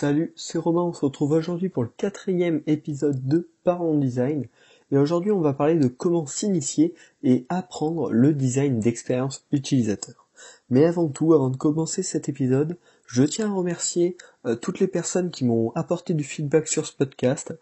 Salut, c'est Romain, on se retrouve aujourd'hui pour le quatrième épisode de Parlons Design. Et aujourd'hui on va parler de comment s'initier et apprendre le design d'expérience utilisateur. Mais avant tout, avant de commencer cet épisode, je tiens à remercier euh, toutes les personnes qui m'ont apporté du feedback sur ce podcast.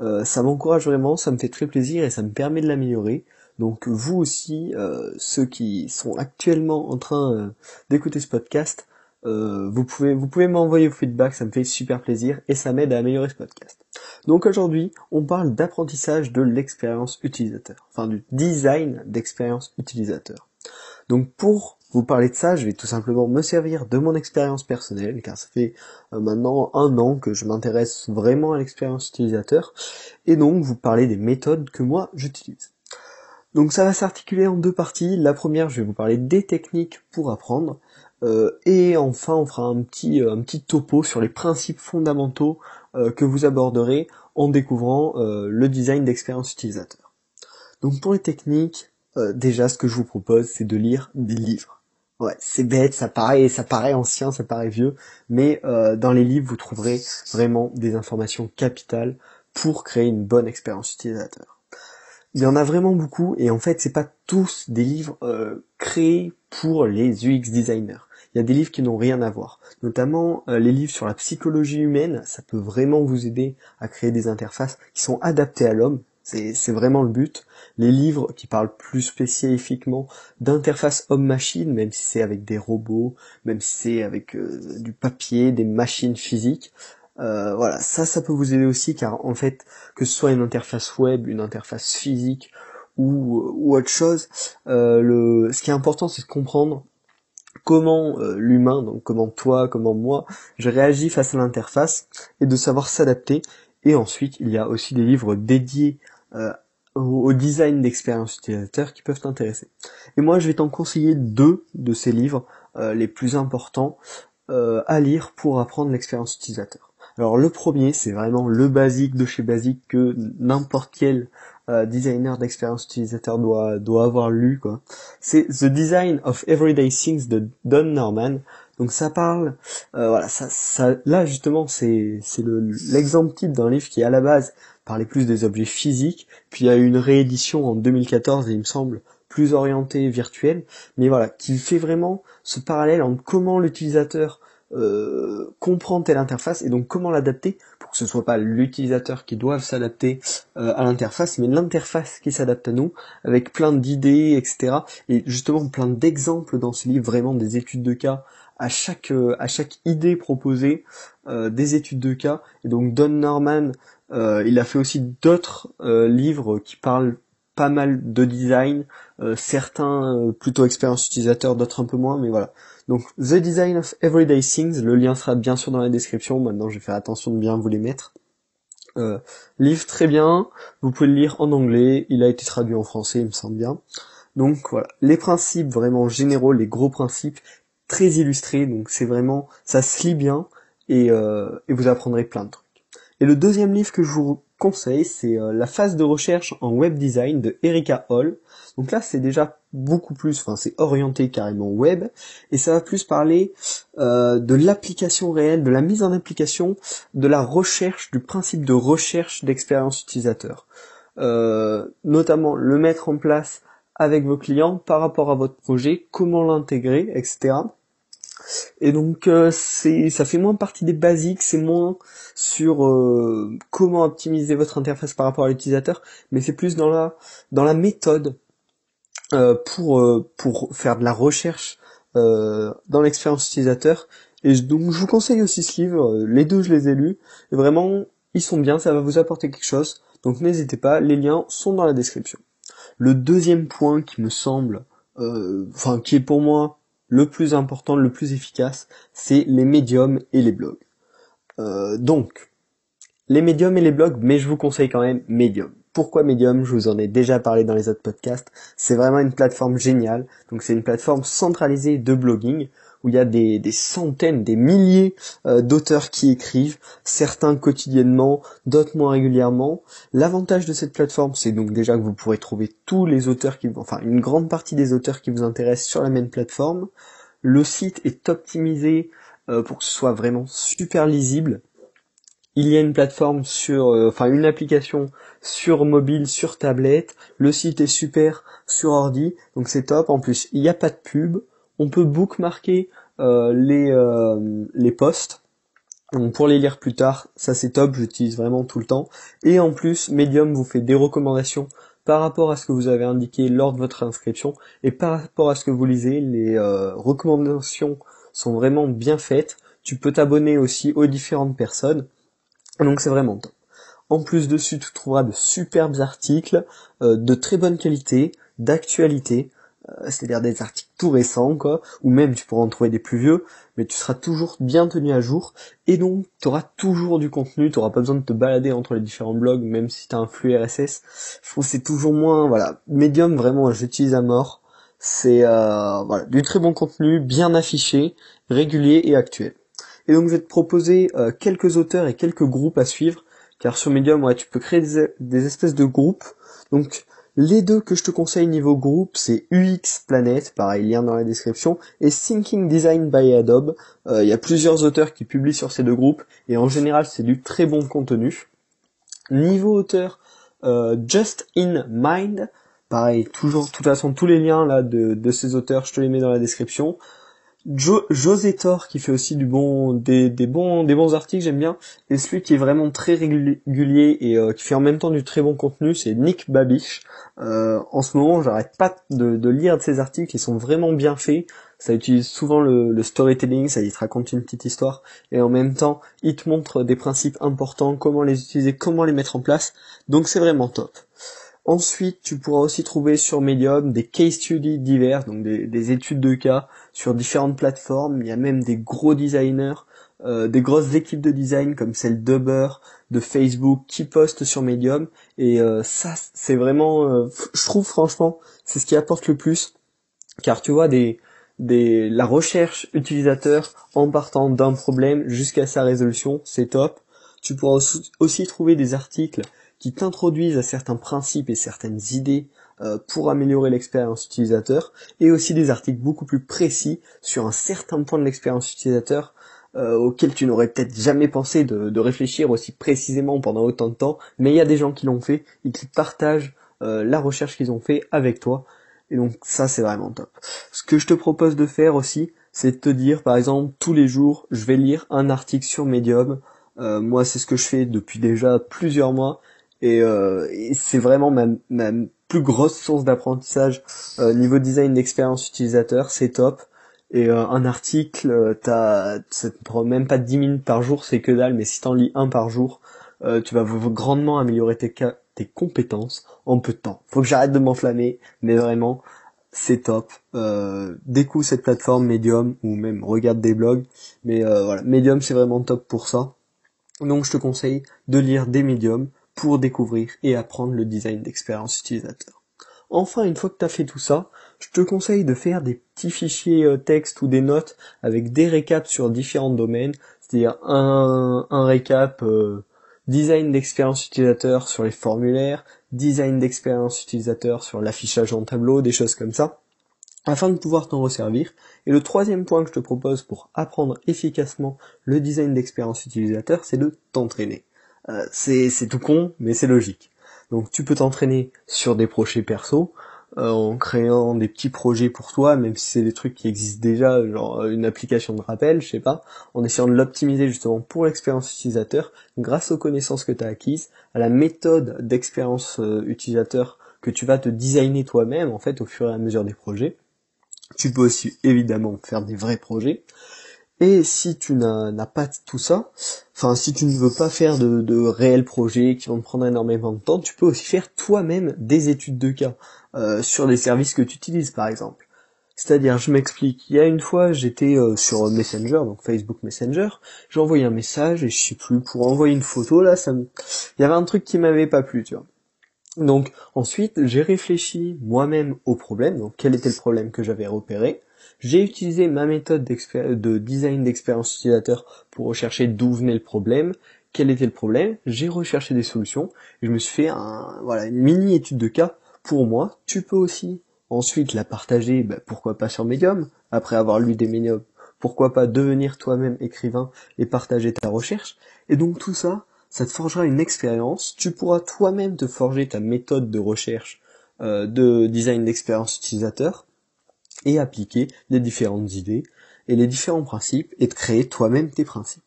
Euh, ça m'encourage vraiment, ça me fait très plaisir et ça me permet de l'améliorer. Donc vous aussi, euh, ceux qui sont actuellement en train d'écouter ce podcast, euh, vous pouvez vous pouvez m'envoyer vos feedbacks, ça me fait super plaisir et ça m'aide à améliorer ce podcast. Donc aujourd'hui, on parle d'apprentissage de l'expérience utilisateur, enfin du design d'expérience utilisateur. Donc pour vous parler de ça, je vais tout simplement me servir de mon expérience personnelle, car ça fait euh, maintenant un an que je m'intéresse vraiment à l'expérience utilisateur, et donc vous parler des méthodes que moi j'utilise. Donc ça va s'articuler en deux parties. La première, je vais vous parler des techniques pour apprendre, et enfin, on fera un petit, euh, un petit topo sur les principes fondamentaux euh, que vous aborderez en découvrant le design d'expérience utilisateur. Donc pour les techniques, déjà ce que je vous propose, c'est de lire des livres. Ouais, c'est bête, ça paraît, ça paraît ancien, ça paraît vieux, mais dans les livres, vous trouverez vraiment des informations capitales pour créer une bonne expérience utilisateur. Il y en a vraiment beaucoup, et en fait, c'est pas tous des livres créés pour les UX designers il y a des livres qui n'ont rien à voir. Notamment euh, les livres sur la psychologie humaine, ça peut vraiment vous aider à créer des interfaces qui sont adaptées à l'homme. C'est vraiment le but. Les livres qui parlent plus spécifiquement d'interface homme-machine, même si c'est avec des robots, même si c'est avec euh, du papier, des machines physiques, euh, voilà, ça, ça peut vous aider aussi, car en fait, que ce soit une interface web, une interface physique ou, autre chose, le, ce qui est important, c'est de comprendre comment euh, l'humain, donc comment toi, comment moi, je réagis face à l'interface et de savoir s'adapter. Et ensuite, il y a aussi des livres dédiés euh, au, design d'expérience utilisateur qui peuvent t'intéresser. Et moi, je vais t'en conseiller deux de ces livres euh, les plus importants à lire pour apprendre l'expérience utilisateur. Alors le premier, c'est vraiment le basique de chez basique que n'importe quel euh, designer d'expérience utilisateur doit doit avoir lu quoi. C'est The Design of Everyday Things de Don Norman. Donc ça parle, euh, voilà, ça, ça, là justement c'est c'est l'exemple type d'un livre qui à la base parlait plus des objets physiques, puis il y a eu une réédition en 2014 et il me semble plus orienté virtuel, mais voilà, qui fait vraiment ce parallèle entre comment l'utilisateur euh, comprend telle interface et donc comment l'adapter pour que ce soit pas l'utilisateur qui doive s'adapter euh, à l'interface, mais l'interface qui s'adapte à nous, avec plein d'idées, etc. Et justement plein d'exemples dans ce livre, vraiment des études de cas à chaque euh, à chaque idée proposée, des études de cas. Et donc Don Norman, il a fait aussi d'autres livres qui parlent pas mal de design, certains plutôt expérience utilisateur, d'autres un peu moins, mais voilà. Donc The Design of Everyday Things, le lien sera bien sûr dans la description, maintenant je vais faire attention de bien vous les mettre. Euh, livre très bien, vous pouvez le lire en anglais, il a été traduit en français il me semble bien. Donc voilà, les principes vraiment généraux, les gros principes, très illustrés, donc c'est vraiment, ça se lit bien et, euh, et vous apprendrez plein de trucs. Et le deuxième livre que je vous conseille, c'est euh, La phase de recherche en web design de Erika Hall. Donc là, c'est déjà beaucoup plus, enfin c'est orienté carrément web, et ça va plus parler euh, de l'application réelle, de la mise en application, de la recherche, du principe de recherche d'expérience utilisateur. Euh, notamment le mettre en place avec vos clients par rapport à votre projet, comment l'intégrer, etc. Et donc euh, c'est ça fait moins partie des basiques, c'est moins sur euh, comment optimiser votre interface par rapport à l'utilisateur, mais c'est plus dans la dans la méthode euh, pour pour faire de la recherche dans l'expérience utilisateur. Et donc je vous conseille aussi ce livre, les deux je les ai lus, et vraiment ils sont bien, ça va vous apporter quelque chose. Donc n'hésitez pas, les liens sont dans la description. Le deuxième point qui me semble, enfin qui est pour moi le plus important, le plus efficace, c'est les médiums et les blogs. Euh, donc, les médiums et les blogs, mais je vous conseille quand même Medium. Pourquoi Medium? Je vous en ai déjà parlé dans les autres podcasts. C'est vraiment une plateforme géniale. Donc c'est une plateforme centralisée de blogging où il y a des, centaines, des milliers euh, d'auteurs qui écrivent, certains quotidiennement, d'autres moins régulièrement. L'avantage de cette plateforme, c'est donc déjà que vous pourrez trouver tous les auteurs qui, enfin une grande partie des auteurs qui vous intéressent sur la même plateforme. Le site est optimisé euh, pour que ce soit vraiment super lisible. il y a une plateforme sur, euh, enfin une application sur mobile, sur tablette. Le site est super sur ordi, donc c'est top. En plus, il n'y a pas de pub. On peut bookmarker euh, les euh, les posts. Pour les lire plus tard, ça c'est top. J'utilise vraiment tout le temps. Et en plus, Medium vous fait des recommandations par rapport à ce que vous avez indiqué lors de votre inscription et par rapport à ce que vous lisez. Les recommandations sont vraiment bien faites. Tu peux t'abonner aussi aux différentes personnes. Donc c'est vraiment top. En plus dessus, tu trouveras de superbes articles euh, de très bonne qualité, d'actualité, euh, c'est-à-dire des articles tout récents, quoi, ou même tu pourras en trouver des plus vieux, mais tu seras toujours bien tenu à jour, et donc tu auras toujours du contenu, tu n'auras pas besoin de te balader entre les différents blogs, même si tu as un flux RSS. Je trouve c'est toujours moins, voilà, Medium vraiment j'utilise à mort. C'est euh, voilà, du très bon contenu, bien affiché, régulier et actuel. Et donc je vais te proposer euh, quelques auteurs et quelques groupes à suivre, car sur Medium, ouais, tu peux créer des, espèces de groupes. Donc les deux que je te conseille niveau groupe, c'est UX Planet, pareil, lien dans la description, et Thinking Design by Adobe. Euh, il y a plusieurs auteurs qui publient sur ces deux groupes, et en général c'est du très bon contenu. Niveau auteur, euh, Just in Mind, pareil, toujours, de toute façon, tous les liens là de ces auteurs, je te les mets dans la description. Jo José Thor qui fait aussi du bon des, bons articles j'aime bien. Et celui qui est vraiment très régulier et euh, qui fait en même temps du très bon contenu c'est Nick Babiche. Euh, en ce moment j'arrête pas de, de, lire de ses articles ils sont vraiment bien faits. Ça utilise souvent le, le, storytelling ça il te raconte une petite histoire. Et en même temps il te montre des principes importants comment les utiliser comment les mettre en place. Donc c'est vraiment top Ensuite, tu pourras aussi trouver sur Medium des case studies divers, donc des, études de cas sur différentes plateformes. Il y a même des gros designers, euh, des grosses équipes de design comme celle d'Uber, de Facebook, qui postent sur Medium. Et euh, ça, c'est vraiment, euh, je trouve franchement, c'est ce qui apporte le plus, car tu vois des, des, la recherche utilisateur en partant d'un problème jusqu'à sa résolution, c'est top. Tu pourras aussi trouver des articles qui t'introduisent à certains principes et certaines idées euh, pour améliorer l'expérience utilisateur, et aussi des articles beaucoup plus précis sur un certain point de l'expérience utilisateur euh, auquel tu n'aurais peut-être jamais pensé de, réfléchir aussi précisément pendant autant de temps, mais il y a des gens qui l'ont fait et qui partagent euh, la recherche qu'ils ont fait avec toi, et donc ça c'est vraiment top. Ce que je te propose de faire aussi, c'est de te dire par exemple tous les jours je vais lire un article sur Medium, moi c'est ce que je fais depuis déjà plusieurs mois, euh, et, c'est vraiment ma, ma, plus grosse source d'apprentissage euh, niveau design d'expérience utilisateur, c'est top. Et euh, un article, euh, t'as, ça te prend même pas 10 minutes par jour, c'est que dalle, mais si t'en lis un par jour, tu vas grandement améliorer tes, tes compétences en peu de temps. Faut que j'arrête de m'enflammer, mais vraiment, c'est top. Euh, découvre cette plateforme Medium ou même regarde des blogs. Mais voilà, Medium c'est vraiment top pour ça. Donc je te conseille de lire des Medium pour découvrir et apprendre le design d'expérience utilisateur. Enfin, une fois que tu as fait tout ça, je te conseille de faire des petits fichiers euh, texte ou des notes avec des récaps sur différents domaines, c'est-à-dire un, un récap euh, design d'expérience utilisateur sur les formulaires, design d'expérience utilisateur sur l'affichage en tableau, des choses comme ça, afin de pouvoir t'en resservir. Et le troisième point que je te propose pour apprendre efficacement le design d'expérience utilisateur, c'est de t'entraîner. Euh, c'est tout con, mais c'est logique. Donc tu peux t'entraîner sur des projets perso, euh, en créant des petits projets pour toi, même si c'est des trucs qui existent déjà, genre euh, une application de rappel, je sais pas, en essayant de l'optimiser justement pour l'expérience utilisateur, grâce aux connaissances que tu as acquises, à la méthode d'expérience utilisateur que tu vas te designer toi-même en fait au fur et à mesure des projets. Tu peux aussi évidemment faire des vrais projets. Et si tu n'as pas tout ça, enfin si tu ne veux pas faire de, réels projets qui vont te prendre énormément de temps, tu peux aussi faire toi-même des études de cas euh, sur les services que tu utilises par exemple. C'est-à-dire, je m'explique, il y a une fois j'étais euh, sur Messenger, donc Facebook Messenger, j'ai envoyé un message et je sais plus, pour envoyer une photo là, ça me... il y avait un truc qui m'avait pas plu, tu vois. Donc ensuite j'ai réfléchi moi-même au problème, donc quel était le problème que j'avais repéré, j'ai utilisé ma méthode de design d'expérience utilisateur pour rechercher d'où venait le problème, quel était le problème, j'ai recherché des solutions, je me suis fait un, une mini étude de cas pour moi. Tu peux aussi ensuite la partager, bah, pourquoi pas sur Medium, après avoir lu des Medium, pourquoi pas devenir toi-même écrivain et partager ta recherche. Et donc tout ça, ça te forgera une expérience, tu pourras toi-même te forger ta méthode de recherche euh, de design d'expérience utilisateur et appliquer les différentes idées et les différents principes et de créer toi-même tes principes.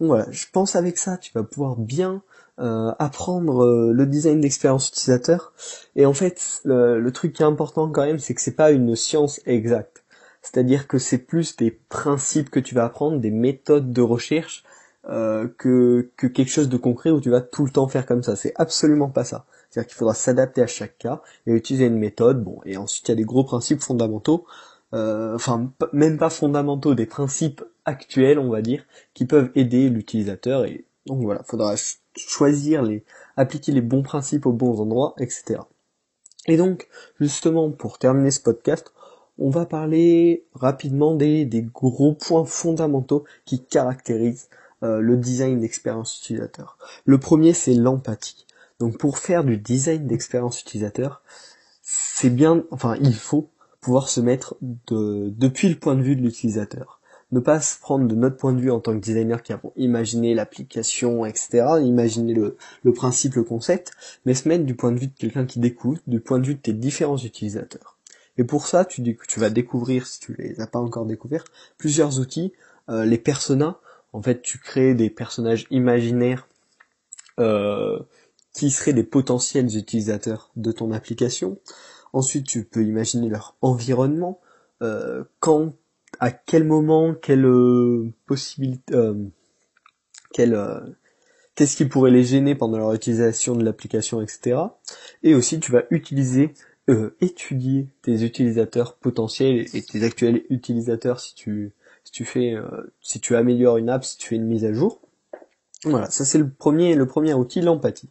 Donc voilà, je pense avec ça tu vas pouvoir bien euh, apprendre euh, le design d'expérience utilisateur. Et en fait, le, truc qui est important quand même, c'est que c'est pas une science exacte. C'est-à-dire que c'est plus des principes que tu vas apprendre, des méthodes de recherche, euh, que, que quelque chose de concret où tu vas tout le temps faire comme ça. C'est absolument pas ça. C'est-à-dire qu'il faudra s'adapter à chaque cas et utiliser une méthode. Bon, et ensuite il y a des gros principes fondamentaux, enfin même pas fondamentaux, des principes actuels, on va dire, qui peuvent aider l'utilisateur. Et donc voilà, faudra choisir les, appliquer les bons principes aux bons endroits, etc. Et donc, justement, pour terminer ce podcast, on va parler rapidement des, des gros points fondamentaux qui caractérisent euh, le design d'expérience utilisateur. Le premier, c'est l'empathie. Donc, pour faire du design d'expérience utilisateur, c'est bien, enfin, il faut pouvoir se mettre de, depuis le point de vue de l'utilisateur ne pas se prendre de notre point de vue en tant que designer qui avons imaginé l'application, etc., imaginer le, le principe, le concept, mais se mettre du point de vue de quelqu'un qui découvre, du point de vue de tes différents utilisateurs. Et pour ça, tu, tu vas découvrir, si tu les as pas encore découverts, plusieurs outils, euh, les personas. En fait, tu crées des personnages imaginaires euh, qui seraient des potentiels utilisateurs de ton application. Ensuite, tu peux imaginer leur environnement. Euh, quand à quel moment, quelle euh, possibilité, euh, euh, qu'est-ce qui pourrait les gêner pendant leur utilisation de l'application, etc. Et aussi, tu vas utiliser, étudier tes utilisateurs potentiels et tes actuels utilisateurs si tu, si tu fais, si tu améliores une app, si tu fais une mise à jour. Voilà, ça c'est le premier, le premier outil, l'empathie.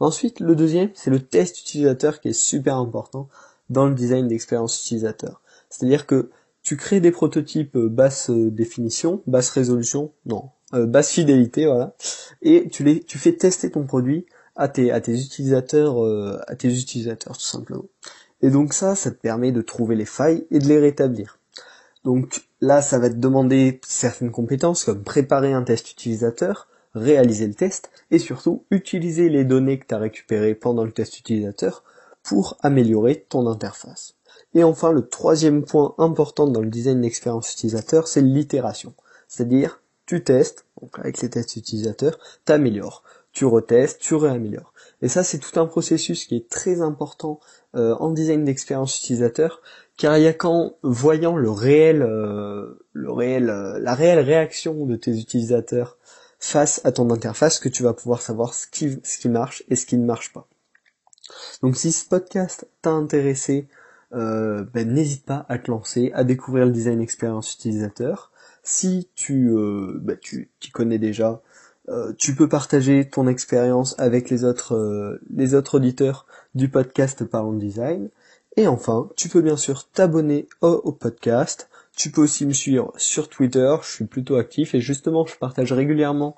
Ensuite, le deuxième, c'est le test utilisateur qui est super important dans le design d'expérience utilisateur. C'est-à-dire que tu crées des prototypes euh, basse euh, définition, basse résolution, non, euh, basse fidélité, voilà, et tu les, tu fais tester ton produit à tes, à tes utilisateurs, à tes utilisateurs tout simplement. Et donc ça, ça te permet de trouver les failles et de les rétablir. Donc là, ça va te demander certaines compétences comme préparer un test utilisateur, réaliser le test et surtout utiliser les données que tu as récupérées pendant le test utilisateur pour améliorer ton interface. Et enfin, le troisième point important dans le design d'expérience utilisateur, c'est l'itération. C'est-à-dire, tu testes, donc avec les tests utilisateurs, t'améliores. Tu retestes, tu réaméliores. Et ça, c'est tout un processus qui est très important euh, en design d'expérience utilisateur, car il y a qu'en voyant le réel, euh, le réel, euh, la réelle réaction de tes utilisateurs face à ton interface que tu vas pouvoir savoir ce qui, ce qui marche et ce qui ne marche pas. Donc si ce podcast t'a intéressé, euh, ben, n'hésite pas à te lancer, à découvrir le design expérience utilisateur. Si tu, euh, ben, tu connais déjà, euh, tu peux partager ton expérience avec les autres, les autres auditeurs du podcast Parlons Design. Et enfin, tu peux bien sûr t'abonner au, podcast. Tu peux aussi me suivre sur Twitter, je suis plutôt actif et justement je partage régulièrement,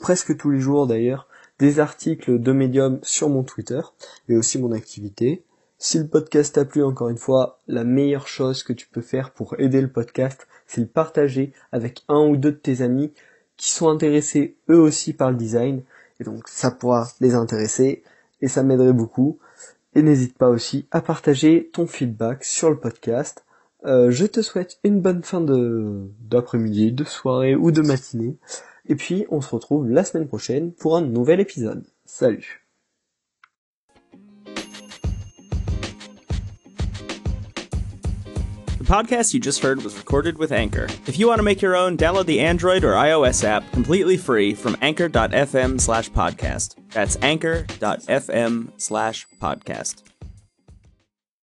presque tous les jours d'ailleurs, des articles de Medium sur mon Twitter et aussi mon activité. Si le podcast t'a plu, encore une fois, la meilleure chose que tu peux faire pour aider le podcast, c'est le partager avec un ou deux de tes amis qui sont intéressés eux aussi par le design. Et donc ça pourra les intéresser et ça m'aiderait beaucoup. Et n'hésite pas aussi à partager ton feedback sur le podcast. Euh, je te souhaite une bonne fin de d'après-midi, de soirée ou de matinée. Et puis on se retrouve la semaine prochaine pour un nouvel épisode. Salut podcast you just heard was recorded with Anchor. If you want to make your own, download the Android or iOS app completely free from anchor.fm slash podcast. That's anchor.fm slash podcast.